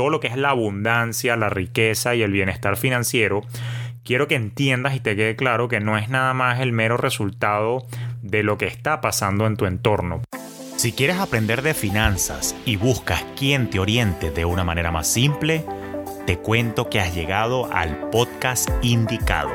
todo lo que es la abundancia, la riqueza y el bienestar financiero, quiero que entiendas y te quede claro que no es nada más el mero resultado de lo que está pasando en tu entorno. Si quieres aprender de finanzas y buscas quien te oriente de una manera más simple, te cuento que has llegado al podcast indicado.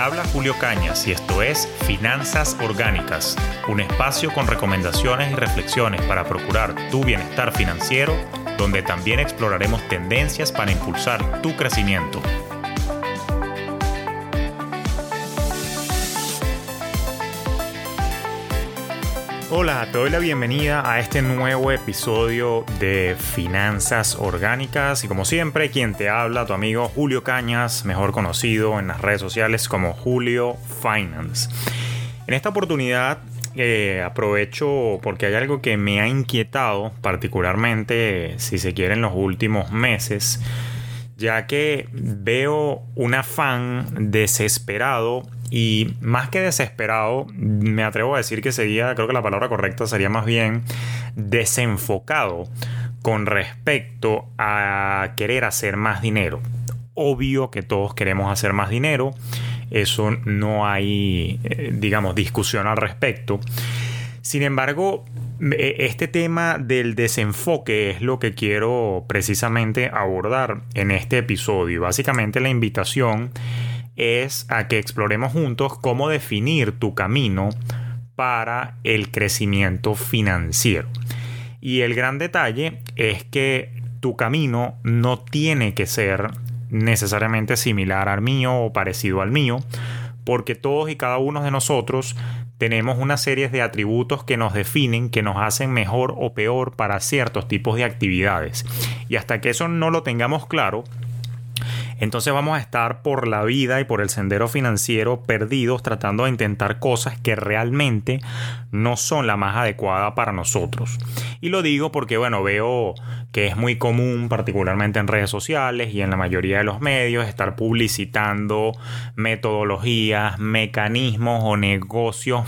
Habla Julio Cañas y esto es Finanzas Orgánicas, un espacio con recomendaciones y reflexiones para procurar tu bienestar financiero, donde también exploraremos tendencias para impulsar tu crecimiento. Hola, te doy la bienvenida a este nuevo episodio de Finanzas Orgánicas y como siempre quien te habla, tu amigo Julio Cañas, mejor conocido en las redes sociales como Julio Finance. En esta oportunidad eh, aprovecho porque hay algo que me ha inquietado particularmente, si se quiere, en los últimos meses, ya que veo un afán desesperado y más que desesperado, me atrevo a decir que sería, creo que la palabra correcta sería más bien desenfocado con respecto a querer hacer más dinero. Obvio que todos queremos hacer más dinero, eso no hay, eh, digamos, discusión al respecto. Sin embargo, e, este tema del desenfoque es lo que quiero precisamente abordar en este episodio. Básicamente la invitación es a que exploremos juntos cómo definir tu camino para el crecimiento financiero. Y el gran detalle es que tu camino no tiene que ser necesariamente similar al mío o parecido al mío, porque todos y cada uno de nosotros tenemos una serie de atributos que nos definen, que nos hacen mejor o peor para ciertos tipos de actividades. Y hasta que eso no lo tengamos claro, entonces vamos a estar por la vida y por el sendero financiero perdidos tratando de intentar cosas que realmente no son la más adecuada para nosotros. Y lo digo porque, bueno, veo que es muy común, particularmente en redes sociales y en la mayoría de los medios, estar publicitando metodologías, mecanismos o negocios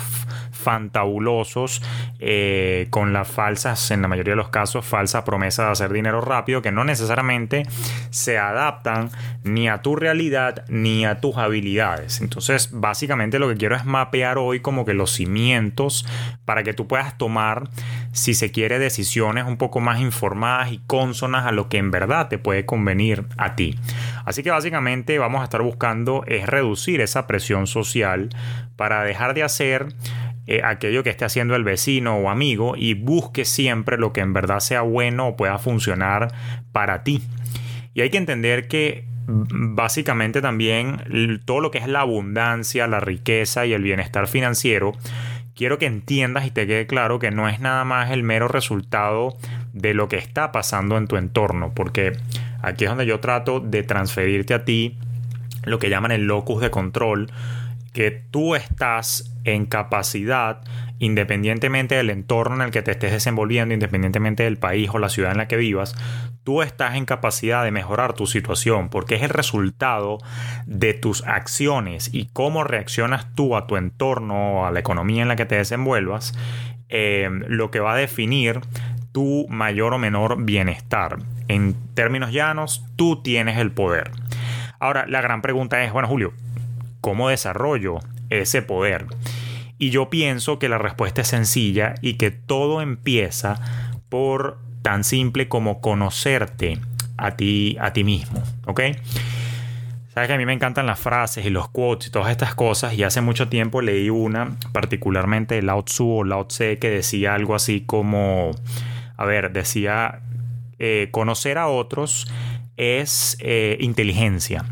fantabulosos eh, con las falsas, en la mayoría de los casos, falsas promesas de hacer dinero rápido que no necesariamente se adaptan ni a tu realidad ni a tus habilidades. Entonces, básicamente lo que quiero es mapear hoy como que los cimientos para que tú puedas tomar, si se quiere, decisiones un poco más informadas y consonas a lo que en verdad te puede convenir a ti. Así que básicamente vamos a estar buscando es reducir esa presión social para dejar de hacer eh, aquello que esté haciendo el vecino o amigo y busque siempre lo que en verdad sea bueno o pueda funcionar para ti. Y hay que entender que mm, básicamente también todo lo que es la abundancia, la riqueza y el bienestar financiero, quiero que entiendas y te quede claro que no es nada más el mero resultado de lo que está pasando en tu entorno, porque aquí es donde yo trato de transferirte a ti lo que llaman el locus de control que tú estás en capacidad, independientemente del entorno en el que te estés desenvolviendo, independientemente del país o la ciudad en la que vivas, tú estás en capacidad de mejorar tu situación, porque es el resultado de tus acciones y cómo reaccionas tú a tu entorno, a la economía en la que te desenvuelvas, eh, lo que va a definir tu mayor o menor bienestar. En términos llanos, tú tienes el poder. Ahora, la gran pregunta es, bueno, Julio, ¿Cómo desarrollo ese poder? Y yo pienso que la respuesta es sencilla y que todo empieza por tan simple como conocerte a ti, a ti mismo, ¿ok? Sabes que a mí me encantan las frases y los quotes y todas estas cosas y hace mucho tiempo leí una, particularmente de Lao Tzu o Lao Tse, que decía algo así como, a ver, decía, eh, conocer a otros es eh, inteligencia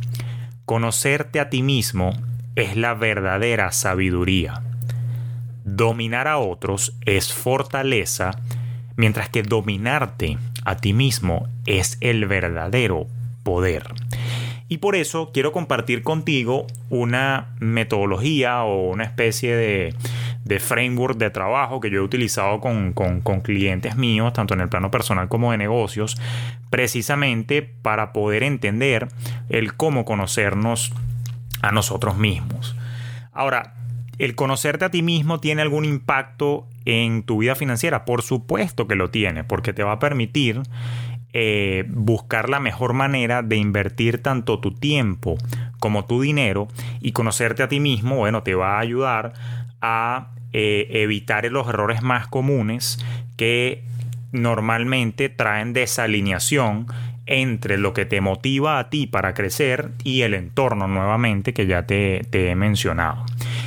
Conocerte a ti mismo es la verdadera sabiduría. Dominar a otros es fortaleza, mientras que dominarte a ti mismo es el verdadero poder. Y por eso quiero compartir contigo una metodología o una especie de, framework de trabajo que yo he utilizado con, con, clientes míos, tanto en el plano personal como de negocios, precisamente para poder entender el cómo conocernos a nosotros mismos. Ahora, ¿El conocerte a ti mismo tiene algún impacto en tu vida financiera? Por supuesto que lo tiene, porque te va a permitir eh, buscar la mejor manera de invertir tanto tu tiempo como tu dinero y conocerte a ti mismo, bueno, te va a ayudar a eh, evitar los errores más comunes que normalmente traen desalineación entre lo que te motiva a ti para crecer y el entorno nuevamente que ya te, he mencionado.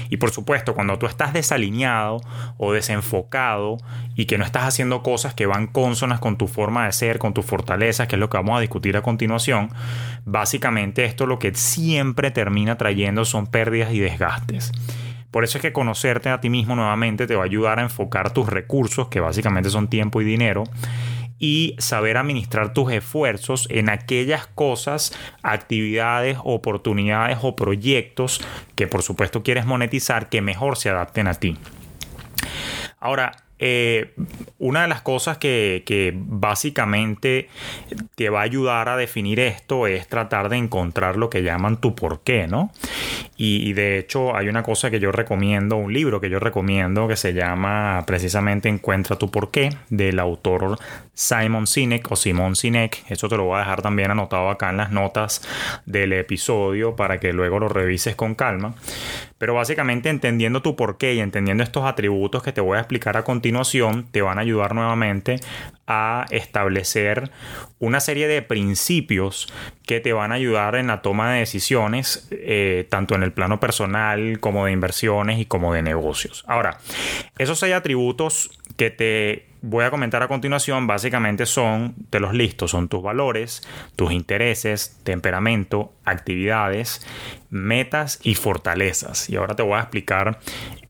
Y por supuesto, cuando tú estás desalineado o desenfocado y que no estás haciendo cosas que van consonas con tu forma de ser, con tus fortalezas, que es lo que vamos a discutir a continuación, básicamente esto lo que siempre termina trayendo son pérdidas y desgastes. Por eso es que conocerte a ti mismo nuevamente te va a ayudar a enfocar tus recursos, que básicamente son tiempo y dinero, y saber administrar tus esfuerzos en aquellas cosas, actividades, oportunidades o proyectos que por supuesto quieres monetizar que mejor se adapten a ti. Ahora, eh, una de las cosas que, básicamente te va a ayudar a definir esto es tratar de encontrar lo que llaman tu por qué, ¿no? Y, de hecho hay una cosa que yo recomiendo, un libro que yo recomiendo que se llama precisamente Encuentra tu por qué, del autor Simon Sinek o Simon Sinek. Eso te lo voy a dejar también anotado acá en las notas del episodio para que luego lo revises con calma. Pero básicamente entendiendo tu por qué y entendiendo estos atributos que te voy a explicar a continuación, te van a ayudar nuevamente a establecer una serie de principios que te van a ayudar en la toma de decisiones, eh, tanto en el plano personal como de inversiones y como de negocios. Ahora, esos seis atributos que te voy a comentar a continuación básicamente son, te los listo, son tus valores, tus intereses, temperamento, actividades, metas y fortalezas. Y ahora te voy a explicar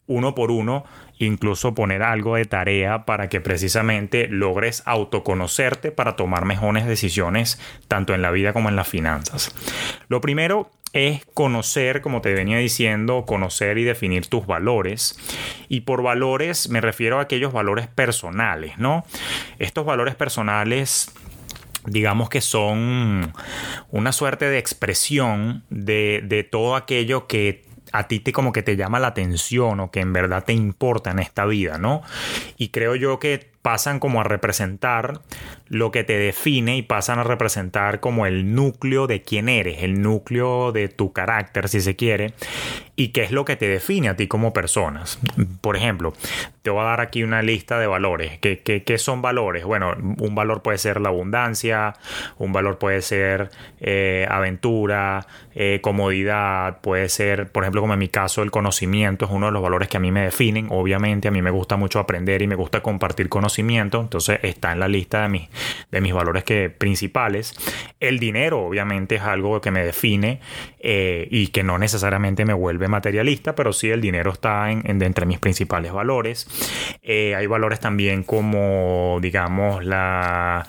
uno por uno incluso poner algo de tarea para que precisamente logres autoconocerte para tomar mejores decisiones tanto en la vida como en las finanzas. Lo primero es conocer, como te venía diciendo, conocer y definir tus valores. Y por valores me refiero a aquellos valores personales, ¿no? Estos valores personales digamos que son una suerte de expresión de, de todo aquello que a ti te como que te llama la atención o que en verdad te importa en esta vida, ¿no? Y creo yo que pasan como a representar lo que te define y pasan a representar como el núcleo de quién eres, el núcleo de tu carácter, si se quiere, y qué es lo que te define a ti como personas. Por ejemplo, te voy a dar aquí una lista de valores. ¿Qué, son valores? Bueno, un valor puede ser la abundancia, un valor puede ser eh, aventura, eh, comodidad, puede ser, por ejemplo, como en mi caso, el conocimiento es uno de los valores que a mí me definen. Obviamente, a mí me gusta mucho aprender y me gusta compartir conocimiento entonces está en la lista de mis, de mis valores que, principales. El dinero obviamente es algo que me define eh, y que no necesariamente me vuelve materialista, pero sí el dinero está en, entre mis principales valores. Eh, hay valores también como, digamos, la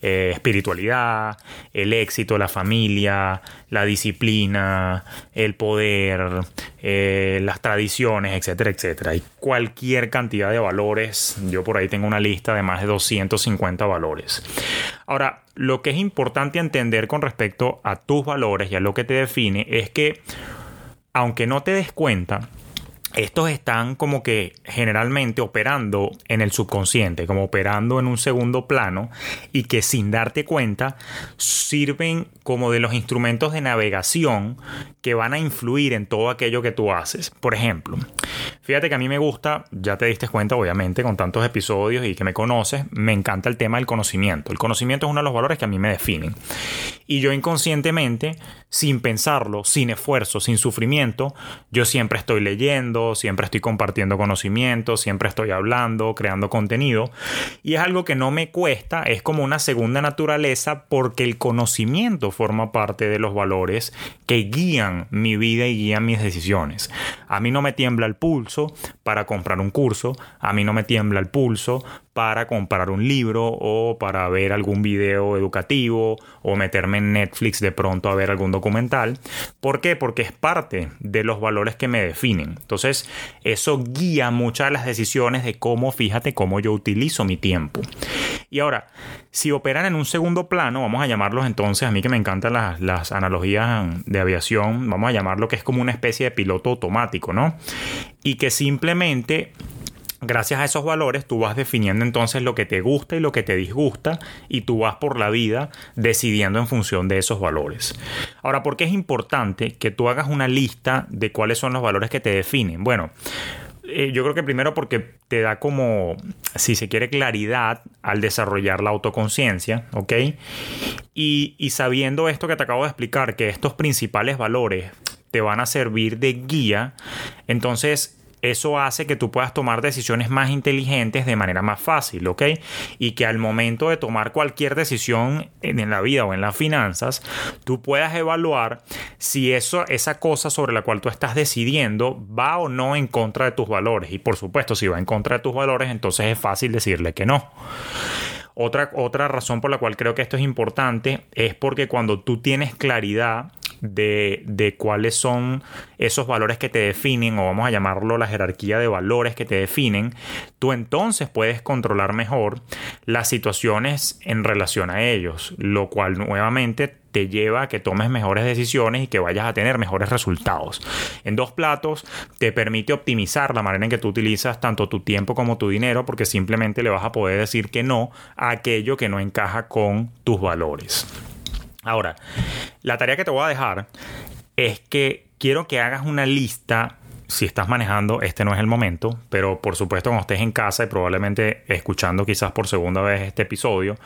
eh, espiritualidad, el éxito, la familia, la disciplina, el poder, las tradiciones, etcétera, etcétera. Hay cualquier cantidad de valores. Yo por ahí tengo una lista de más de 250 valores. Ahora, lo que es importante entender con respecto a tus valores y a lo que te define es que, aunque no te des cuenta, estos están como que generalmente operando en el subconsciente, como operando en un segundo plano y que sin darte cuenta sirven como de los instrumentos de navegación que van a influir en todo aquello que tú haces. Por ejemplo, fíjate que a mí me gusta, ya te diste cuenta obviamente con tantos episodios y que me conoces, me encanta el tema del conocimiento. El conocimiento es uno de los valores que a mí me definen. Y yo inconscientemente, sin pensarlo, sin esfuerzo, sin sufrimiento, yo siempre estoy leyendo, siempre estoy compartiendo conocimiento, siempre estoy hablando, creando contenido. Y es algo que no me cuesta, es como una segunda naturaleza porque el conocimiento forma parte de los valores que guían mi vida y guían mis decisiones. A mí no me tiembla el pulso para comprar un curso, a mí no me tiembla el pulso para comprar un libro o para ver algún video educativo o meterme en Netflix de pronto a ver algún documental. ¿Por qué? Porque es parte de los valores que me definen. Entonces, eso guía muchas de las decisiones de cómo, fíjate, cómo yo utilizo mi tiempo. Y ahora, si operan en un segundo plano, vamos a llamarlos entonces, a mí que me encantan las, las analogías de aviación, vamos a llamarlo que es como una especie de piloto automático, ¿no? Y que simplemente Gracias a esos valores tú vas definiendo entonces lo que te gusta y lo que te disgusta y tú vas por la vida decidiendo en función de esos valores. Ahora, ¿por qué es importante que tú hagas una lista de cuáles son los valores que te definen? Bueno, eh, yo creo que primero porque te da como, si se quiere, claridad al desarrollar la autoconciencia, ¿ok? Y, y sabiendo esto que te acabo de explicar, que estos principales valores te van a servir de guía, entonces eso hace que tú puedas tomar decisiones más inteligentes de manera más fácil, ¿ok? Y que al momento de tomar cualquier decisión en la vida o en las finanzas, tú puedas evaluar si eso, esa cosa sobre la cual tú estás decidiendo va o no en contra de tus valores. Y por supuesto, si va en contra de tus valores, entonces es fácil decirle que no. Otra, otra razón por la cual creo que esto es importante es porque cuando tú tienes claridad de, cuáles son esos valores que te definen, o vamos a llamarlo la jerarquía de valores que te definen, tú entonces puedes controlar mejor las situaciones en relación a ellos, lo cual nuevamente te lleva a que tomes mejores decisiones y que vayas a tener mejores resultados. En dos platos te permite optimizar la manera en que tú utilizas tanto tu tiempo como tu dinero porque simplemente le vas a poder decir que no a aquello que no encaja con tus valores. Ahora, la tarea que te voy a dejar es que quiero que hagas una lista si estás manejando, este no es el momento, pero por supuesto cuando estés en casa y probablemente escuchando quizás por segunda vez este episodio,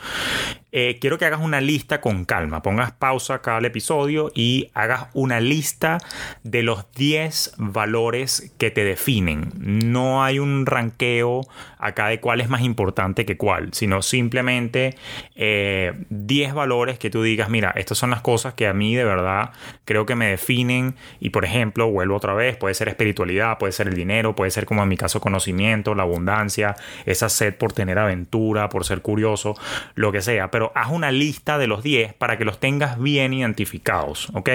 eh, quiero que hagas una lista con calma, pongas pausa a cada episodio y hagas una lista de los 10 valores que te definen. No hay un ranqueo acá de cuál es más importante que cuál, sino simplemente 10 eh, valores que tú digas, mira, estas son las cosas que a mí de verdad creo que me definen y por ejemplo, vuelvo otra vez, puede ser espiritual puede ser el dinero, puede ser como en mi caso conocimiento, la abundancia, esa sed por tener aventura, por ser curioso, lo que sea. Pero haz una lista de los 10 para que los tengas bien identificados, ¿ok?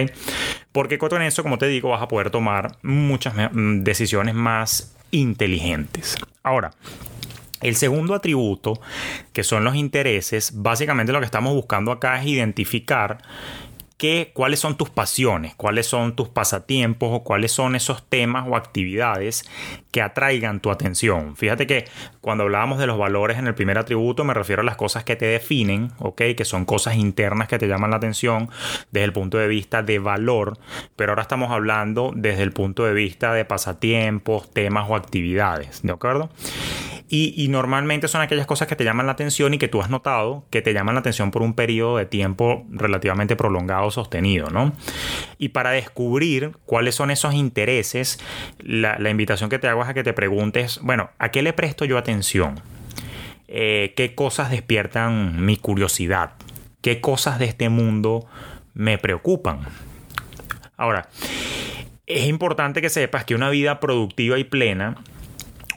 Porque con eso, como te digo, vas a poder tomar muchas mm, decisiones más inteligentes. Ahora, el segundo atributo, que son los intereses, básicamente lo que estamos buscando acá es identificar cuáles son tus pasiones, cuáles son tus pasatiempos o cuáles son esos temas o actividades que atraigan tu atención. Fíjate que cuando hablábamos de los valores en el primer atributo me refiero a las cosas que te definen, ¿ok? Que son cosas internas que te llaman la atención desde el punto de vista de valor, pero ahora estamos hablando desde el punto de vista de pasatiempos, temas o actividades, ¿de acuerdo? Y, normalmente son aquellas cosas que te llaman la atención y que tú has notado que te llaman la atención por un periodo de tiempo relativamente prolongado, sostenido, ¿no? Y para descubrir cuáles son esos intereses, la, invitación que te hago es a que te preguntes, bueno, ¿a qué le presto yo atención? Eh, ¿Qué cosas despiertan mi curiosidad? ¿Qué cosas de este mundo me preocupan? Ahora, es importante que sepas que una vida productiva y plena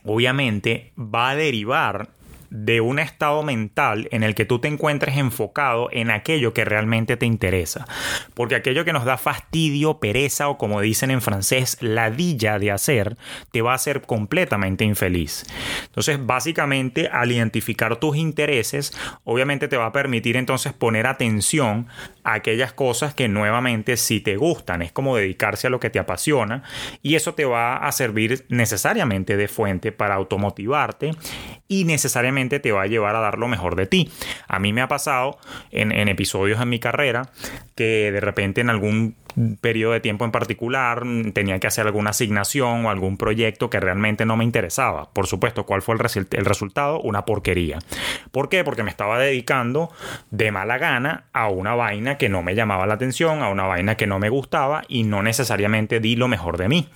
obviamente va a derivar de un estado mental en el que tú te encuentres enfocado en aquello que realmente te interesa. Porque aquello que nos da fastidio, pereza o como dicen en francés, ladilla de hacer, te va a hacer completamente infeliz. Entonces, básicamente, al identificar tus intereses, obviamente te va a permitir entonces poner atención a aquellas cosas que nuevamente si te gustan. Es como dedicarse a lo que te apasiona y eso te va a servir necesariamente de fuente para automotivarte y necesariamente te va a llevar a dar lo mejor de ti. A mí me ha pasado en, episodios en mi carrera que de repente en algún periodo de tiempo en particular, mm, tenía que hacer alguna asignación o algún proyecto que realmente no me interesaba. Por supuesto, ¿cuál fue el, resultado? Una porquería. ¿Por qué? Porque me estaba dedicando de mala gana a una vaina que no me llamaba la atención, a una vaina que no me gustaba y no necesariamente di lo mejor de mí.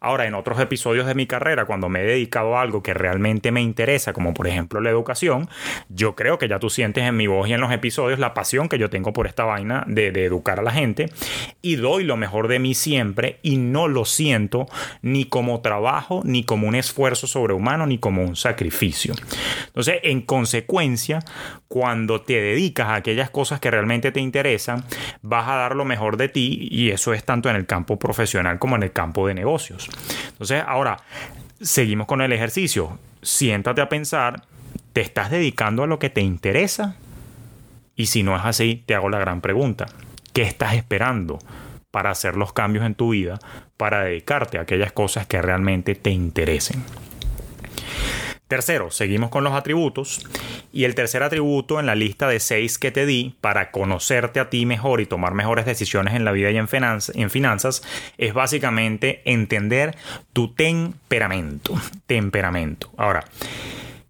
Ahora, en otros episodios de mi carrera, cuando me he dedicado a algo que realmente me interesa, como por ejemplo la educación, yo creo que ya tú sientes en mi voz y en los episodios la pasión que yo tengo por esta vaina de, de educar a la gente y doy lo mejor de mí siempre y no lo siento ni como trabajo, ni como un esfuerzo sobrehumano, ni como un sacrificio. Entonces, en consecuencia, cuando te dedicas a aquellas cosas que realmente te interesan, vas a dar lo mejor de ti y eso es tanto en el campo profesional como en el campo de negocios. Entonces, ahora, seguimos con el ejercicio. Siéntate a pensar ¿te estás dedicando a lo que te interesa? Y si no es así, te hago la gran pregunta. ¿Qué estás esperando para hacer los cambios en tu vida, para dedicarte a aquellas cosas que realmente te interesen? Tercero, seguimos con los atributos. Y el tercer atributo en la lista de seis que te di para conocerte a ti mejor y tomar mejores decisiones en la vida y en, en finanzas es básicamente entender tu temperamento. Temperamento. Ahora,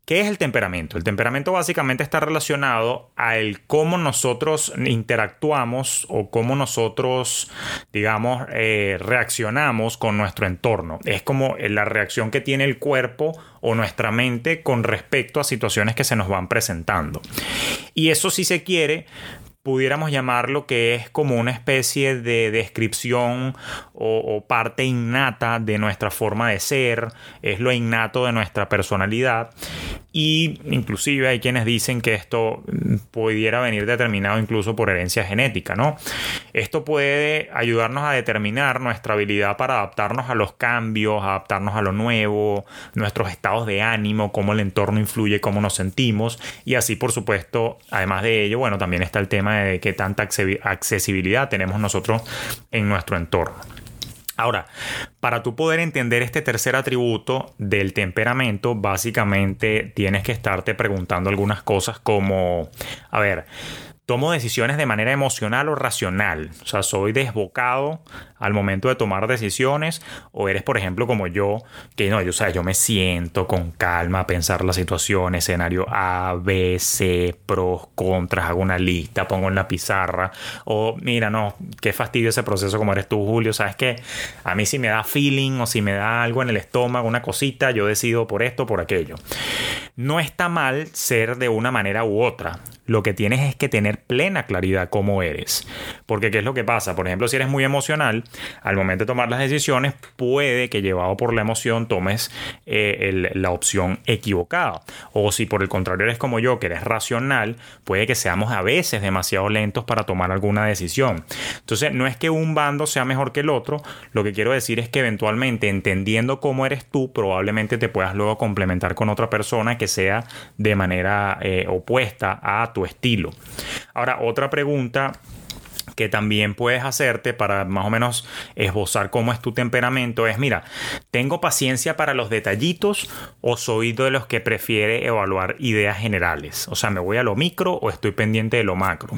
¿Qué es el temperamento? El temperamento básicamente está relacionado al cómo nosotros interactuamos o cómo nosotros, digamos, eh, reaccionamos con nuestro entorno. Es como la reacción que tiene el cuerpo o nuestra mente con respecto a situaciones que se nos van presentando. Y eso si se quiere pudiéramos llamarlo que es como una especie de descripción o, parte innata de nuestra forma de ser, es lo innato de nuestra personalidad y inclusive hay quienes dicen que esto pudiera venir determinado incluso por herencia genética, ¿no? Esto puede ayudarnos a determinar nuestra habilidad para adaptarnos a los cambios, adaptarnos a lo nuevo, nuestros estados de ánimo, cómo el entorno influye, cómo nos sentimos y así por supuesto, además de ello, bueno, también está el tema de qué tanta accesibilidad tenemos nosotros en nuestro entorno. Ahora, para tú poder entender este tercer atributo del temperamento, básicamente tienes que estarte preguntando algunas cosas como, a ver, tomo decisiones de manera emocional o racional. O sea, soy desbocado al momento de tomar decisiones o eres, por ejemplo, como yo, que no, yo, o yo me siento con calma a pensar la situación, escenario A, B, C, pros, contras, hago una lista, pongo en la pizarra o mira, no, qué fastidio ese proceso como eres tú, Julio, sabes que a mí si me da feeling o si me da algo en el estómago, una cosita, yo decido por esto, por aquello. No está mal ser de una manera u otra. Lo que tienes es que tener plena claridad cómo eres. Porque ¿qué es lo que pasa? Por ejemplo, si eres muy emocional, al momento de tomar las decisiones, puede que llevado por la emoción tomes eh, la opción equivocada. O si por el contrario eres como yo, que eres racional, puede que seamos a veces demasiado lentos para tomar alguna decisión. Entonces, no es que un bando sea mejor que el otro, lo que quiero decir es que eventualmente entendiendo cómo eres tú, probablemente te puedas luego complementar con otra persona que sea de manera eh, opuesta a tu estilo. Ahora, otra pregunta que también puedes hacerte para más o menos esbozar cómo es tu temperamento es, mira, ¿tengo paciencia para los detallitos o soy de los que prefiere evaluar ideas generales? O sea, ¿me voy a lo micro o estoy pendiente de lo macro?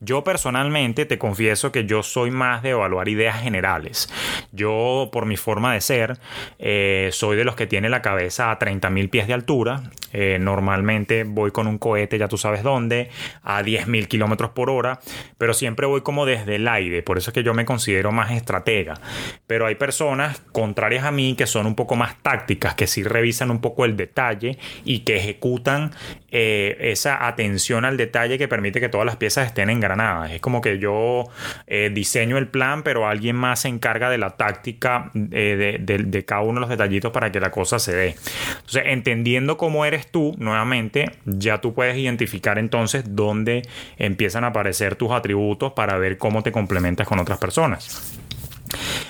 Yo personalmente te confieso que yo soy más de evaluar ideas generales. Yo, por mi forma de ser, eh, soy de los que tiene la cabeza a 30.000 pies de altura. Eh, normalmente voy con un cohete, ya tú sabes dónde, a 10.000 kilómetros por hora, pero siempre voy como desde el aire, por eso es que yo me considero más estratega. Pero hay personas contrarias a mí que son un poco más tácticas, que sí revisan un poco el detalle y que ejecutan eh, esa atención al detalle que permite que todas las piezas estén engranadas. Es como que yo eh, diseño el plan, pero alguien más se encarga de la táctica eh, de, de cada uno de los detallitos para que la cosa se dé. Entonces, entendiendo cómo eres tú, nuevamente, ya tú puedes identificar entonces dónde empiezan a aparecer tus atributos para ver cómo te complementas con otras personas.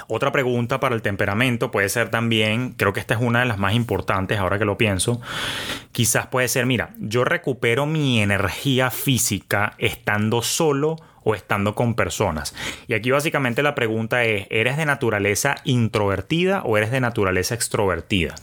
Otra pregunta para el temperamento puede ser también, creo que esta es una de las más importantes ahora que lo pienso, quizás puede ser, mira, yo recupero mi energía física estando solo o estando con personas. Y aquí básicamente la pregunta es, ¿eres de naturaleza introvertida o eres de naturaleza extrovertida?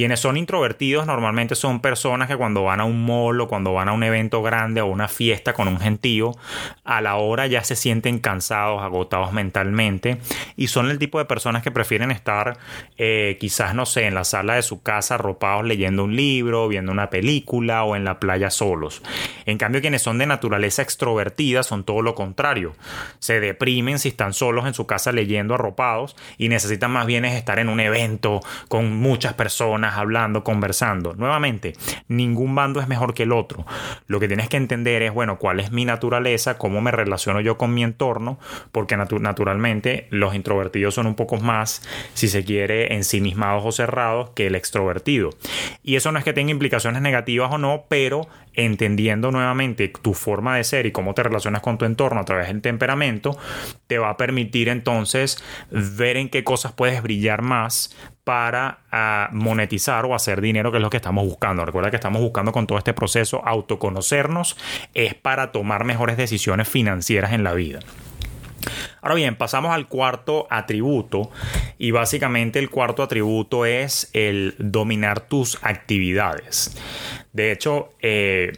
Quienes son introvertidos normalmente son personas que cuando van a un mall o cuando van a un evento grande o una fiesta con un gentío, a la hora ya se sienten cansados, agotados mentalmente y son el tipo de personas que prefieren estar eh, quizás, no sé, en la sala de su casa arropados leyendo un libro, viendo una película o en la playa solos. En cambio, quienes son de naturaleza extrovertida son todo lo contrario. Se deprimen si están solos en su casa leyendo arropados y necesitan más bien estar en un evento con muchas personas hablando, conversando. Nuevamente, ningún bando es mejor que el otro. Lo que tienes que entender es, bueno, cuál es mi naturaleza, cómo me relaciono yo con mi entorno, porque naturalmente los introvertidos son un poco más, si se quiere, ensimismados o cerrados que el extrovertido. Y eso no es que tenga implicaciones negativas o no, pero entendiendo nuevamente tu forma de ser y cómo te relacionas con tu entorno a través del temperamento, te va a permitir entonces ver en qué cosas puedes brillar más para ah, monetizar o hacer dinero, que es lo que estamos buscando. Recuerda que estamos buscando con todo este proceso autoconocernos, es para tomar mejores decisiones financieras en la vida. Ahora bien, pasamos al cuarto atributo y básicamente el cuarto atributo es el dominar tus actividades. De hecho, eh,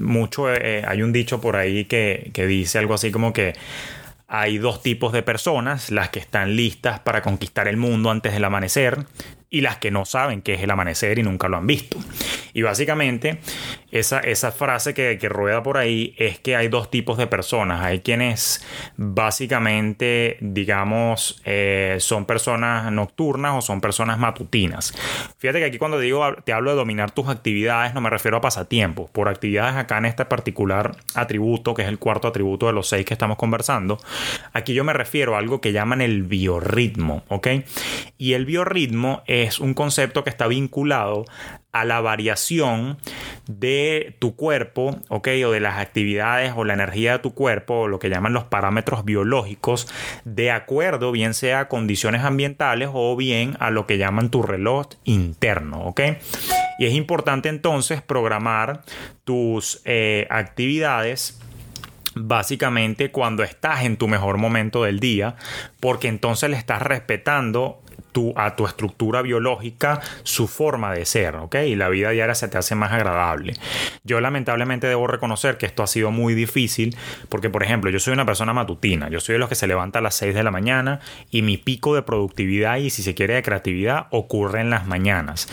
mucho, eh, hay un dicho por ahí que, que dice algo así como que hay dos tipos de personas, las que están listas para conquistar el mundo antes del amanecer y las que no saben qué es el amanecer y nunca lo han visto. Y básicamente esa, esa frase que, rueda por ahí es que hay dos tipos de personas. Hay quienes básicamente, digamos, eh, son personas nocturnas o son personas matutinas. Fíjate que aquí cuando digo, te hablo de dominar tus actividades, no me refiero a pasatiempos. Por actividades acá en este particular atributo, que es el cuarto atributo de los seis que estamos conversando, aquí yo me refiero a algo que llaman el biorritmo, ¿ok? Y el biorritmo es un concepto que está vinculado a la variación de tu cuerpo, ¿ok? O de las actividades o la energía de tu cuerpo, o lo que llaman los parámetros biológicos, de acuerdo bien sea a condiciones ambientales o bien a lo que llaman tu reloj interno, ¿ok? Y es importante entonces programar tus eh, actividades básicamente cuando estás en tu mejor momento del día, porque entonces le estás respetando a tu estructura biológica su forma de ser, ¿ok? Y la vida diaria se te hace más agradable. Yo lamentablemente debo reconocer que esto ha sido muy difícil porque, por ejemplo, yo soy una persona matutina, yo soy de los que se levanta a las 6 de la mañana y mi pico de productividad y si se quiere de creatividad ocurre en las mañanas.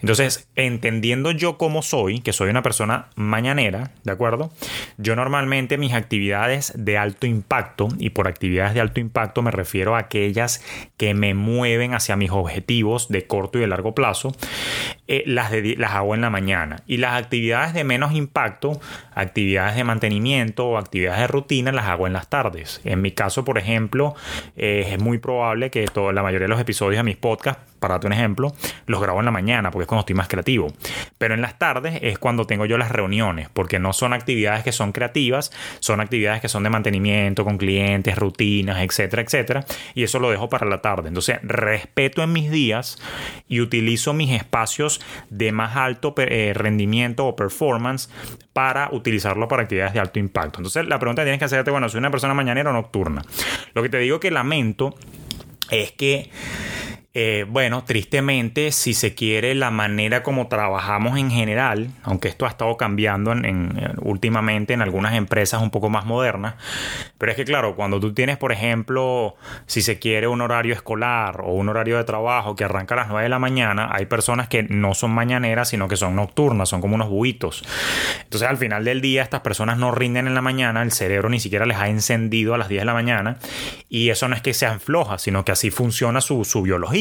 Entonces, entendiendo yo cómo soy, que soy una persona mañanera, ¿de acuerdo? Yo normalmente mis actividades de alto impacto, y por actividades de alto impacto me refiero a aquellas que me mueven a hacia mis objetivos de corto y de largo plazo, eh, las, las hago en la mañana. Y las actividades de menos impacto, actividades de mantenimiento o actividades de rutina, las hago en las tardes. En mi caso, por ejemplo, eh, es muy probable que la mayoría de los episodios de mis podcasts para un ejemplo, los grabo en la mañana porque es cuando estoy más creativo. Pero en las tardes es cuando tengo yo las reuniones, porque no son actividades que son creativas, son actividades que son de mantenimiento con clientes, rutinas, etcétera, etcétera. Y eso lo dejo para la tarde. Entonces, respeto en mis días y utilizo mis espacios de más alto eh, rendimiento o performance para utilizarlo para actividades de alto impacto. Entonces, la pregunta que tienes que hacerte, bueno, ¿soy una persona mañanera o nocturna? Lo que te digo que lamento es que eh, bueno, tristemente, si se quiere, la manera como trabajamos en general, aunque esto ha estado cambiando en, últimamente en algunas empresas un poco más modernas, pero es que claro, cuando tú tienes, por ejemplo, si se quiere un horario escolar o un horario de trabajo que arranca a las 9 de la mañana, hay personas que no son mañaneras, sino que son nocturnas, son como unos buitos. Entonces, al final del día, estas personas no rinden en la mañana, el cerebro ni siquiera les ha encendido a las 10 de la mañana, y eso no es que sean flojas, sino que así funciona su biología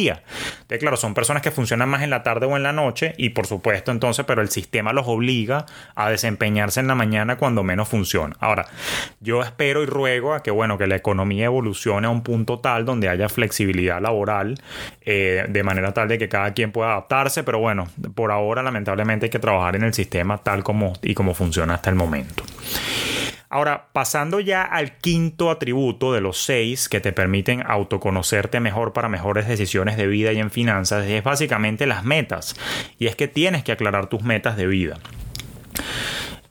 claro, son personas que funcionan más en la tarde o en la noche y por supuesto entonces, pero el sistema los obliga a desempeñarse en la mañana cuando menos funciona. Ahora, yo espero y ruego a que, bueno, que la economía evolucione a un punto tal donde haya flexibilidad laboral eh, de manera tal de que cada quien pueda adaptarse, pero bueno, por ahora lamentablemente hay que trabajar en el sistema tal como y como funciona hasta el momento. Ahora, pasando ya al quinto atributo de los seis que te permiten autoconocerte mejor para mejores decisiones de vida y en finanzas, es básicamente las metas. Y es que tienes que aclarar tus metas de vida.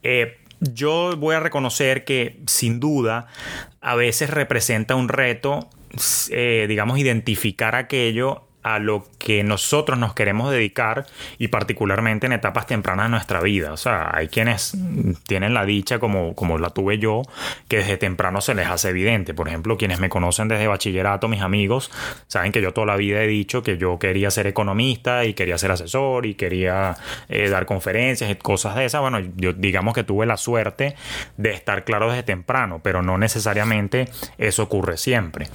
Eh, yo voy a reconocer que sin duda a veces representa un reto, eh, digamos, identificar aquello a lo que nosotros nos queremos dedicar y particularmente en etapas tempranas de nuestra vida. O sea, hay quienes tienen la dicha, como, como la tuve yo, que desde temprano se les hace evidente. Por ejemplo, quienes me conocen desde bachillerato, mis amigos, saben que yo toda la vida he dicho que yo quería ser economista y quería ser asesor y quería eh, dar conferencias y cosas de esas. Bueno, yo digamos que tuve la suerte de estar claro desde temprano, pero no necesariamente eso ocurre siempre.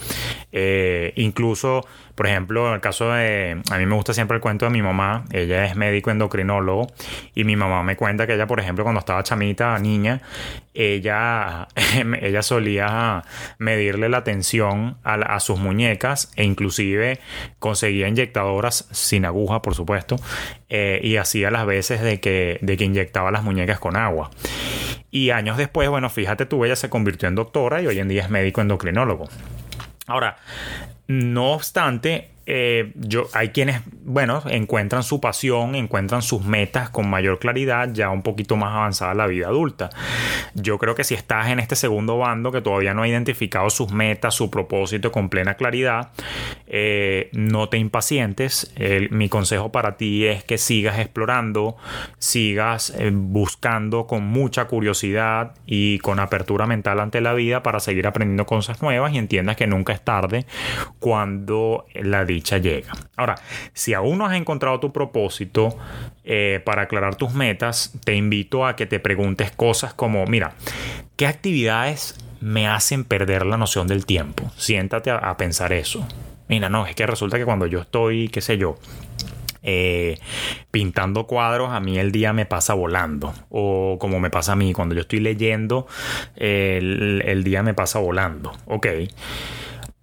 Eh, incluso por ejemplo, en el caso de. A mí me gusta siempre el cuento de mi mamá. Ella es médico endocrinólogo. Y mi mamá me cuenta que ella, por ejemplo, cuando estaba chamita, niña, ella, ella solía medirle la tensión a, sus muñecas e inclusive conseguía inyectadoras sin aguja, por supuesto. Eh, y hacía las veces de que, de que inyectaba las muñecas con agua. Y años después, bueno, fíjate tú, ella se convirtió en doctora y hoy en día es médico endocrinólogo. Ahora, no obstante, eh, yo, hay quienes, bueno, encuentran su pasión, encuentran sus metas con mayor claridad ya un poquito más avanzada la vida adulta. Yo creo que si estás en este segundo bando que todavía no ha identificado sus metas, su propósito con plena claridad, eh, no te impacientes. mi consejo para ti es que sigas explorando, sigas eh, buscando con mucha curiosidad y con apertura mental ante la vida para seguir aprendiendo cosas nuevas y entiendas que nunca es tarde cuando la llega. Ahora, si aún no has encontrado tu propósito eh, para aclarar tus metas, te invito a que te preguntes cosas como, mira, ¿qué actividades me hacen perder la noción del tiempo? Siéntate a, pensar eso. Mira, no, es que resulta que cuando yo estoy, qué sé yo, eh, pintando cuadros, a mí el día me pasa volando. O como me pasa a mí, cuando yo estoy leyendo, el, día me pasa volando. Ok.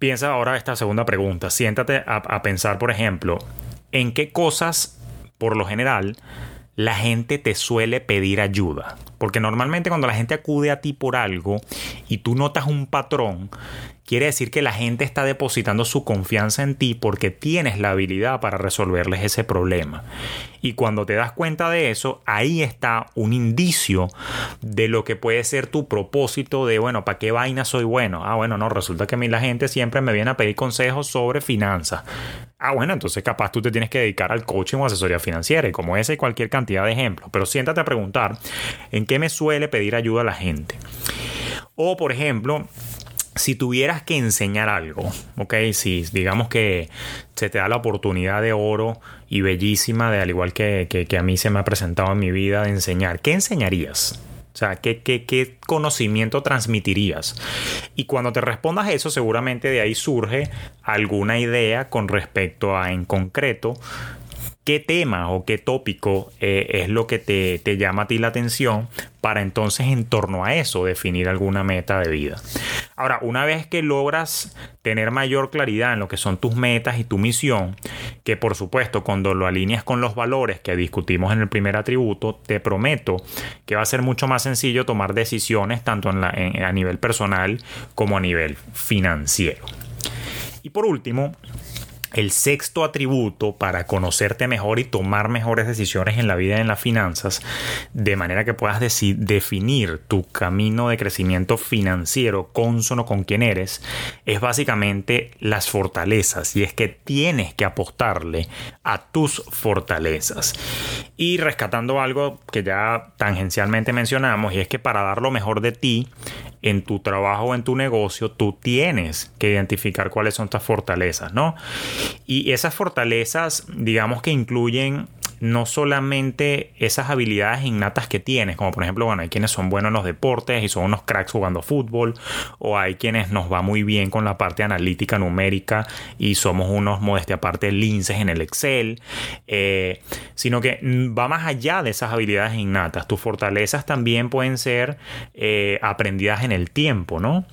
Piensa ahora esta segunda pregunta. Siéntate a, pensar, por ejemplo, en qué cosas, por lo general, la gente te suele pedir ayuda. Porque normalmente cuando la gente acude a ti por algo y tú notas un patrón, quiere decir que la gente está depositando su confianza en ti porque tienes la habilidad para resolverles ese problema. Y cuando te das cuenta de eso, ahí está un indicio de lo que puede ser tu propósito de, bueno, ¿para qué vaina soy bueno? Ah, bueno, no, resulta que a mí la gente siempre me viene a pedir consejos sobre finanzas. Ah, bueno, entonces capaz tú te tienes que dedicar al coaching o asesoría financiera y como esa hay cualquier cantidad de ejemplos. Pero siéntate a preguntar en qué me suele pedir ayuda la gente. O, por ejemplo, si tuvieras que enseñar algo, ok, si digamos que se te da la oportunidad de oro y bellísima, de al igual que, que, a mí se me ha presentado en mi vida, de enseñar, ¿qué enseñarías? O sea, ¿qué, ¿qué, qué, conocimiento transmitirías? Y cuando te respondas eso, seguramente de ahí surge alguna idea con respecto a, en concreto, qué tema o qué tópico eh, es lo que te, te, llama a ti la atención para entonces en torno a eso definir alguna meta de vida. Ahora, una vez que logras tener mayor claridad en lo que son tus metas y tu misión, que por supuesto cuando lo alineas con los valores que discutimos en el primer atributo, te prometo que va a ser mucho más sencillo tomar decisiones tanto a nivel personal como a nivel financiero. Y por último, el sexto atributo para conocerte mejor y tomar mejores decisiones en la vida y en las finanzas, de manera que puedas definir tu camino de crecimiento financiero consono con quien eres, es básicamente las fortalezas. Y es que tienes que apostarle a tus fortalezas. Y rescatando algo que ya tangencialmente mencionamos, y es que para dar lo mejor de ti, en tu trabajo o en tu negocio, tú tienes que identificar cuáles son tus fortalezas, ¿no? Y esas fortalezas, digamos que incluyen no solamente esas habilidades innatas que tienes, como por ejemplo, bueno, hay quienes son buenos en los deportes y son unos cracks jugando fútbol, o hay quienes nos va muy bien con la parte analítica numérica y somos unos, modestia aparte, linces en el Excel, eh, sino que va más allá de esas habilidades innatas. Tus fortalezas también pueden ser eh, aprendidas en el tiempo, ¿no?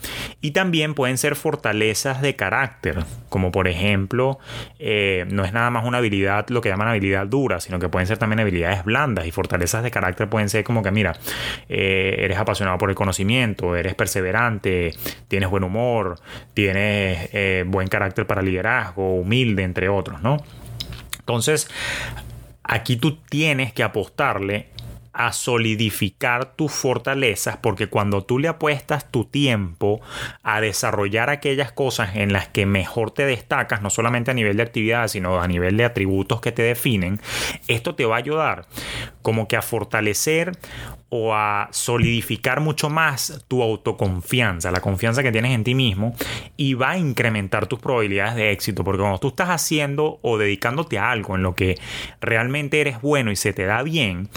Y también pueden ser fortalezas de carácter, como por ejemplo, eh, no es nada más una habilidad, lo que llaman habilidad dura, sino que pueden ser también habilidades blandas y fortalezas de carácter pueden ser como que, mira, eh, eres apasionado por el conocimiento, eres perseverante, tienes buen humor, tienes eh, buen carácter para liderazgo, humilde, entre otros, ¿no? Entonces, aquí tú tienes que apostarle a solidificar tus fortalezas porque cuando tú le apuestas tu tiempo a desarrollar aquellas cosas en las que mejor te destacas, no solamente a nivel de actividad, sino a nivel de atributos que te definen, esto te va a ayudar como que a fortalecer o a solidificar mucho más tu autoconfianza, la confianza que tienes en ti mismo y va a incrementar tus probabilidades de éxito, porque cuando tú estás haciendo o dedicándote a algo en lo que realmente eres bueno y se te da bien,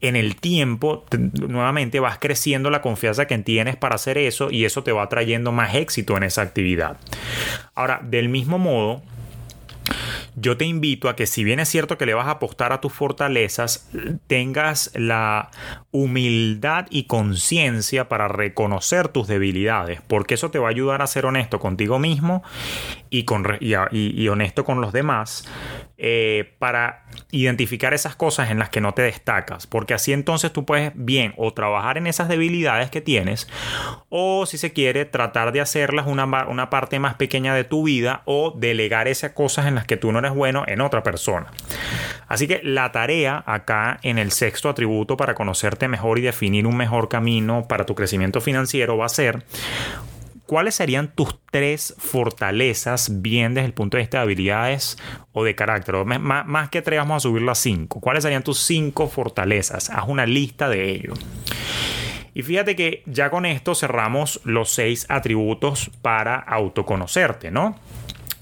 en el tiempo nuevamente vas creciendo la confianza que tienes para hacer eso y eso te va trayendo más éxito en esa actividad. Ahora, del mismo modo, yo te invito a que si bien es cierto que le vas a apostar a tus fortalezas, tengas la humildad y conciencia para reconocer tus debilidades, porque eso te va a ayudar a ser honesto contigo mismo y, con, y, honesto con los demás, eh, para identificar esas cosas en las que no te destacas, porque así entonces tú puedes bien o trabajar en esas debilidades que tienes, o si se quiere, tratar de hacerlas una, una parte más pequeña de tu vida o delegar esas cosas en las que tú no eres bueno en otra persona. Así que la tarea acá en el sexto atributo para conocerte mejor y definir un mejor camino para tu crecimiento financiero va a ser ¿cuáles serían tus tres fortalezas bien desde el punto de vista de habilidades o de carácter? más, que tres, vamos a subirlo a cinco. ¿Cuáles serían tus cinco fortalezas? Haz una lista de ellos. Y fíjate que ya con esto cerramos los seis atributos para autoconocerte, ¿no?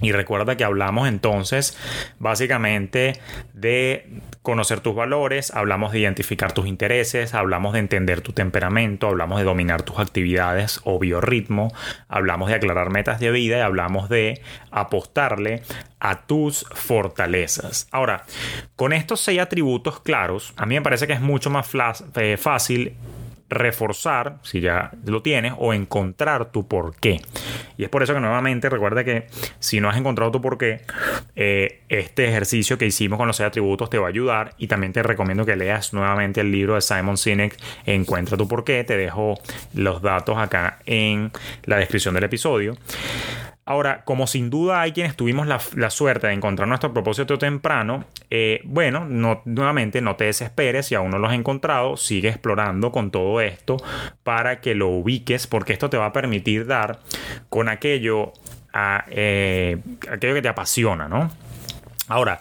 Y recuerda que hablamos entonces básicamente de conocer tus valores, hablamos de identificar tus intereses, hablamos de entender tu temperamento, hablamos de dominar tus actividades o biorritmo, hablamos de aclarar metas de vida y hablamos de apostarle a tus fortalezas. Ahora, con estos seis atributos claros, a mí me parece que es mucho más eh, fácil reforzar, si ya lo tienes, o encontrar tu por qué. Y es por eso que nuevamente recuerda que si no has encontrado tu por qué, eh, este ejercicio que hicimos con los seis atributos te va a ayudar y también te recomiendo que leas nuevamente el libro de Simon Sinek, Encuentra tu por qué. Te dejo los datos acá en la descripción del episodio. Ahora, como sin duda hay quienes tuvimos la, suerte de encontrar nuestro propósito temprano, eh, bueno, nuevamente no te desesperes si aún no lo has encontrado, sigue explorando con todo esto para que lo ubiques, porque esto te va a permitir dar con aquello, a, eh, aquello que te apasiona, ¿no? Ahora,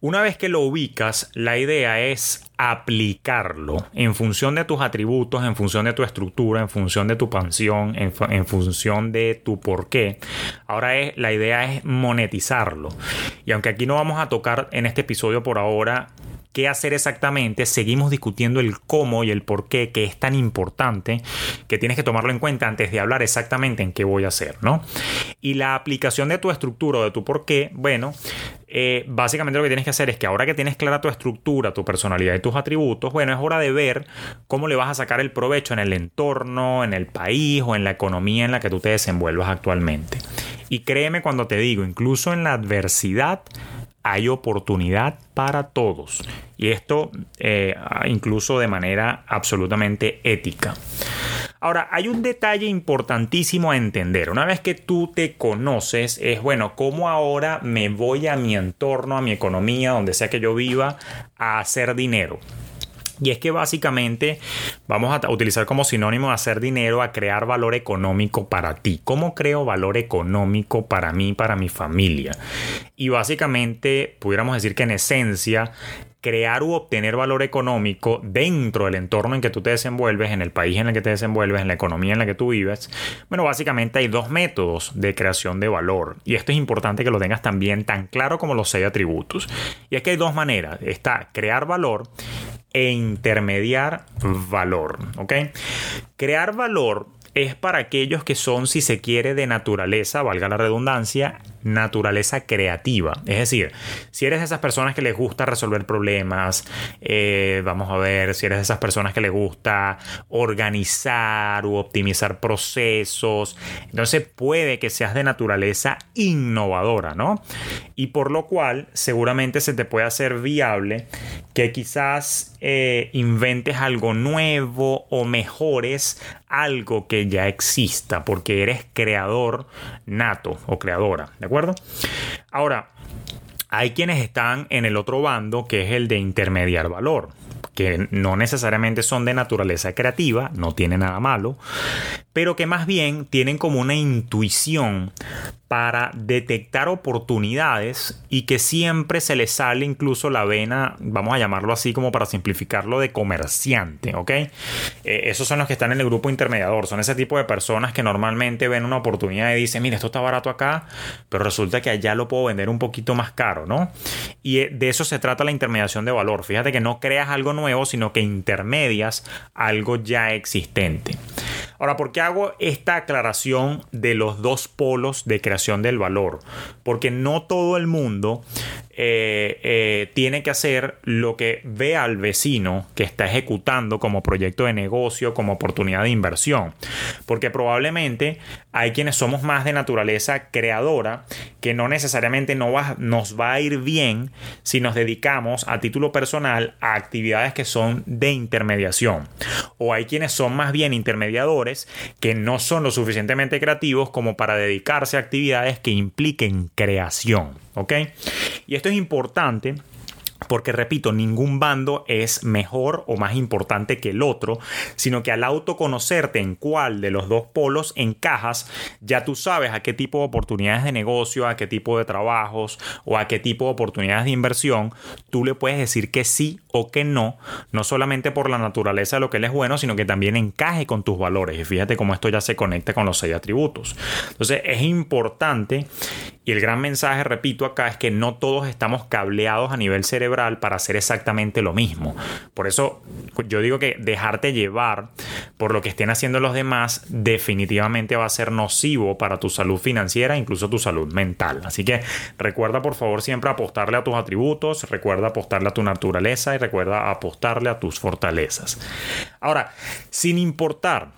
una vez que lo ubicas, la idea es aplicarlo en función de tus atributos, en función de tu estructura, en función de tu pasión, en, función de tu por qué. Ahora es, la idea es monetizarlo. Y aunque aquí no vamos a tocar en este episodio por ahora qué hacer exactamente, seguimos discutiendo el cómo y el por qué, que es tan importante que tienes que tomarlo en cuenta antes de hablar exactamente en qué voy a hacer, ¿no? Y la aplicación de tu estructura o de tu por qué, bueno, eh, básicamente lo que tienes que hacer es que ahora que tienes clara tu estructura, tu personalidad y tus atributos, bueno, es hora de ver cómo le vas a sacar el provecho en el entorno, en el país o en la economía en la que tú te desenvuelvas actualmente. Y créeme cuando te digo, incluso en la adversidad, hay oportunidad para todos. Y esto eh, incluso de manera absolutamente ética. Ahora, hay un detalle importantísimo a entender. Una vez que tú te conoces, es bueno, ¿cómo ahora me voy a mi entorno, a mi economía, donde sea que yo viva, a hacer dinero? Y es que básicamente vamos a utilizar como sinónimo hacer dinero a crear valor económico para ti. ¿Cómo creo valor económico para mí, para mi familia? Y básicamente pudiéramos decir que en esencia crear u obtener valor económico dentro del entorno en que tú te desenvuelves, en el país en el que te desenvuelves, en la economía en la que tú vives, bueno, básicamente hay dos métodos de creación de valor. Y esto es importante que lo tengas también tan claro como los seis atributos. Y es que hay dos maneras. Está crear valor e intermediar valor. ¿Ok? Crear valor es para aquellos que son, si se quiere, de naturaleza, valga la redundancia, naturaleza creativa. Es decir, si eres de esas personas que les gusta resolver problemas, eh, vamos a ver, si eres de esas personas que les gusta organizar u optimizar procesos, entonces puede que seas de naturaleza innovadora, ¿no? Y por lo cual seguramente se te puede hacer viable que quizás eh, inventes algo nuevo o mejores algo que ya exista, porque eres creador nato o creadora, ¿de acuerdo? Ahora, hay quienes están en el otro bando, que es el de intermediar valor que no necesariamente son de naturaleza creativa, no tiene nada malo, pero que más bien tienen como una intuición para detectar oportunidades y que siempre se les sale incluso la vena, vamos a llamarlo así como para simplificarlo, de comerciante, ¿ok? Eh, esos son los que están en el grupo intermediador, son ese tipo de personas que normalmente ven una oportunidad y dicen, mira, esto está barato acá, pero resulta que allá lo puedo vender un poquito más caro, ¿no? Y eh, de eso se trata la intermediación de valor. Fíjate que no creas algo nuevo, sino que intermedias algo ya existente. Ahora, ¿por qué hago esta aclaración de los dos polos de creación del valor? Porque no todo el mundo eh, eh, tiene que hacer lo que ve al vecino que está ejecutando como proyecto de negocio, como oportunidad de inversión. Porque probablemente hay quienes somos más de naturaleza creadora, que no necesariamente no va, nos va a ir bien si nos dedicamos a título personal a actividades que son de intermediación. O hay quienes son más bien intermediadores que no son lo suficientemente creativos como para dedicarse a actividades que impliquen creación. ¿Ok? Y esto es importante porque repito, ningún bando es mejor o más importante que el otro, sino que al autoconocerte en cuál de los dos polos encajas, ya tú sabes a qué tipo de oportunidades de negocio, a qué tipo de trabajos o a qué tipo de oportunidades de inversión tú le puedes decir que sí o que no, no solamente por la naturaleza de lo que él es bueno, sino que también encaje con tus valores. Y fíjate cómo esto ya se conecta con los seis atributos. Entonces es importante y el gran mensaje, repito acá, es que no todos estamos cableados a nivel cerebral para hacer exactamente lo mismo. Por eso yo digo que dejarte llevar por lo que estén haciendo los demás definitivamente va a ser nocivo para tu salud financiera, incluso tu salud mental. Así que recuerda por favor siempre apostarle a tus atributos, recuerda apostarle a tu naturaleza y recuerda apostarle a tus fortalezas. Ahora, sin importar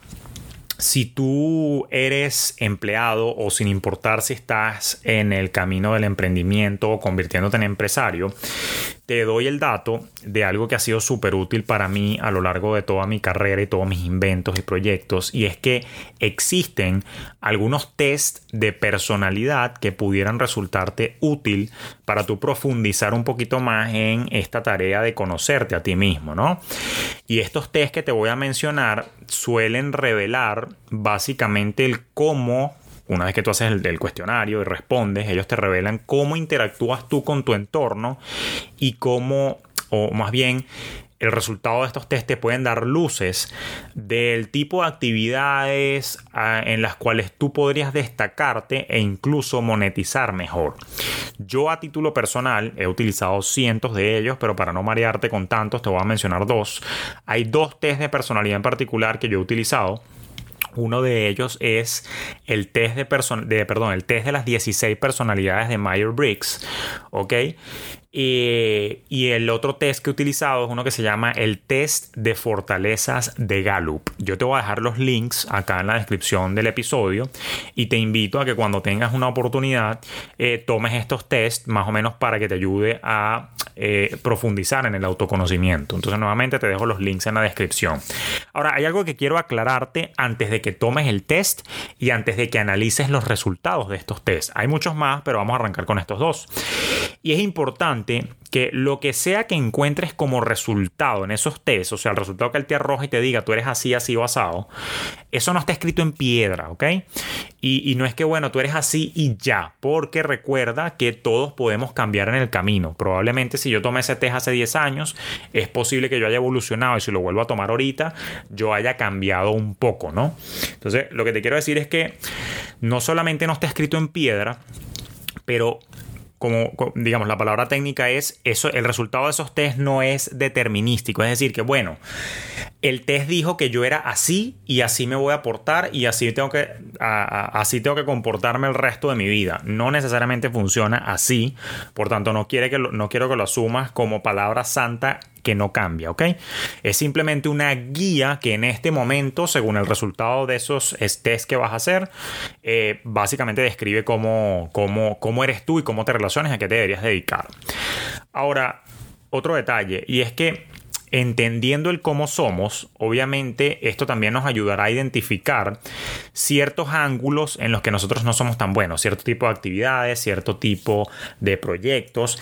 si tú eres empleado o sin importar si estás en el camino del emprendimiento o convirtiéndote en empresario, te doy el dato de algo que ha sido súper útil para mí a lo largo de toda mi carrera y todos mis inventos y proyectos, y es que existen algunos test de personalidad que pudieran resultarte útil para tú profundizar un poquito más en esta tarea de conocerte a ti mismo, ¿no? Y estos test que te voy a mencionar suelen revelar básicamente el cómo una vez que tú haces el, cuestionario y respondes, ellos te revelan cómo interactúas tú con tu entorno y cómo, o más bien, el resultado de estos test te pueden dar luces del tipo de actividades ah, en las cuales tú podrías destacarte e incluso monetizar mejor. Yo a título personal he utilizado cientos de ellos, pero para no marearte con tantos te voy a mencionar dos. Hay dos test de personalidad en particular que yo he utilizado uno de ellos es el test de, de, perdón, el test de las 16 personalidades de Myers-Briggs, ¿ok? Y el otro test que he utilizado es uno que se llama el test de fortalezas de Gallup. Yo te voy a dejar los links acá en la descripción del episodio y te invito a que cuando tengas una oportunidad eh, tomes estos tests más o menos para que te ayude a eh, profundizar en el autoconocimiento. Entonces nuevamente te dejo los links en la descripción. Ahora, hay algo que quiero aclararte antes de que tomes el test y antes de que analices los resultados de estos tests. Hay muchos más, pero vamos a arrancar con estos dos. Y es importante que lo que sea que encuentres como resultado en esos test, o sea, el resultado que él te arroja y te diga tú eres así, así o asado, eso no está escrito en piedra, ¿ok? Y, no es que, bueno, tú eres así y ya, porque recuerda que todos podemos cambiar en el camino. Probablemente si yo tomé ese test hace 10 años, es posible que yo haya evolucionado y si lo vuelvo a tomar ahorita, yo haya cambiado un poco, ¿no? Entonces, lo que te quiero decir es que no solamente no está escrito en piedra, pero como, digamos, la palabra técnica es eso, el resultado de esos test no es determinístico. Es decir, que bueno, el test dijo que yo era así y así me voy a portar y así tengo que, así tengo que comportarme el resto de mi vida. No necesariamente funciona así, por tanto no, quiere que no quiero que lo asumas como palabra santa que no cambia, ¿ok? Es simplemente una guía que en este momento, según el resultado de esos test que vas a hacer, eh, básicamente describe cómo, cómo, cómo eres tú y cómo te relacionas, a qué te deberías dedicar. Ahora, otro detalle, y es que entendiendo el cómo somos, obviamente esto también nos ayudará a identificar ciertos ángulos en los que nosotros no somos tan buenos, cierto tipo de actividades, cierto tipo de proyectos.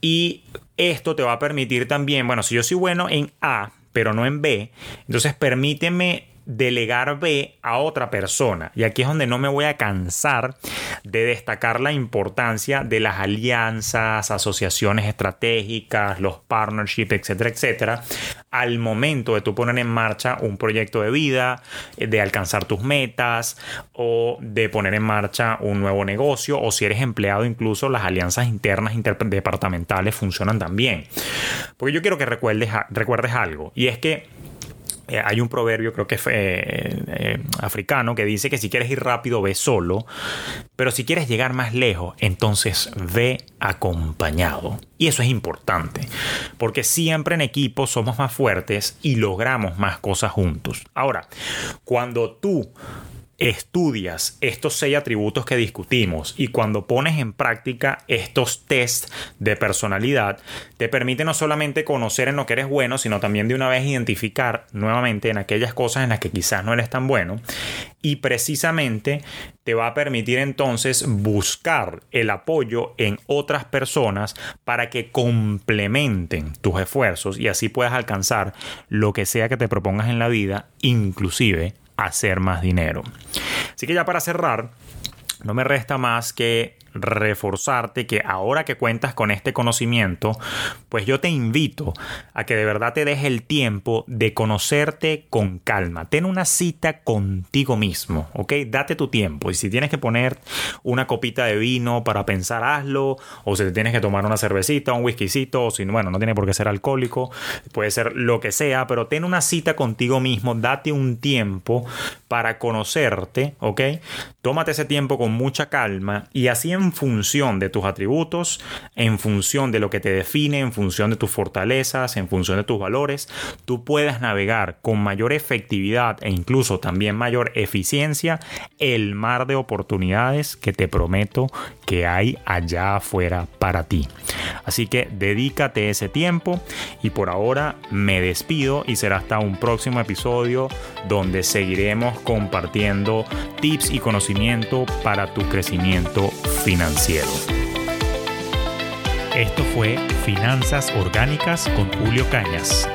Y esto te va a permitir también, bueno, si yo soy bueno en A, pero no en B, entonces permíteme delegar B a otra persona. Y aquí es donde no me voy a cansar de destacar la importancia de las alianzas, asociaciones estratégicas, los partnerships, etcétera, etcétera, al momento de tú poner en marcha un proyecto de vida, de alcanzar tus metas o de poner en marcha un nuevo negocio o si eres empleado incluso las alianzas internas interdepartamentales funcionan también. Porque yo quiero que recuerdes, recuerdes algo y es que eh, hay un proverbio, creo que es eh, eh, africano, que dice que si quieres ir rápido, ve solo, pero si quieres llegar más lejos, entonces ve acompañado. Y eso es importante, porque siempre en equipo somos más fuertes y logramos más cosas juntos. Ahora, cuando tú estudias estos seis atributos que discutimos y cuando pones en práctica estos tests de personalidad, te permite no solamente conocer en lo que eres bueno, sino también de una vez identificar nuevamente en aquellas cosas en las que quizás no eres tan bueno. Y precisamente te va a permitir entonces buscar el apoyo en otras personas para que complementen tus esfuerzos y así puedas alcanzar lo que sea que te propongas en la vida, inclusive hacer más dinero. Así que ya para cerrar, no me resta más que reforzarte que ahora que cuentas con este conocimiento, pues yo te invito a que de verdad te deje el tiempo de conocerte con calma. Ten una cita contigo mismo, ¿ok? Date tu tiempo. Y si tienes que poner una copita de vino para pensar, hazlo. O si te tienes que tomar una cervecita, un whiskycito, o si, bueno, no tiene por qué ser alcohólico, puede ser lo que sea, pero ten una cita contigo mismo, date un tiempo para conocerte, ¿ok? Tómate ese tiempo con mucha calma y así en función de tus atributos, en función de lo que te define, en función de tus fortalezas, en función de tus valores, tú puedas navegar con mayor efectividad e incluso también mayor eficiencia el mar de oportunidades que te prometo que hay allá afuera para ti. Así que dedícate ese tiempo y por ahora me despido y será hasta un próximo episodio donde seguiremos compartiendo tips y conocimiento para tu crecimiento financiero. Esto fue Finanzas Orgánicas con Julio Cañas.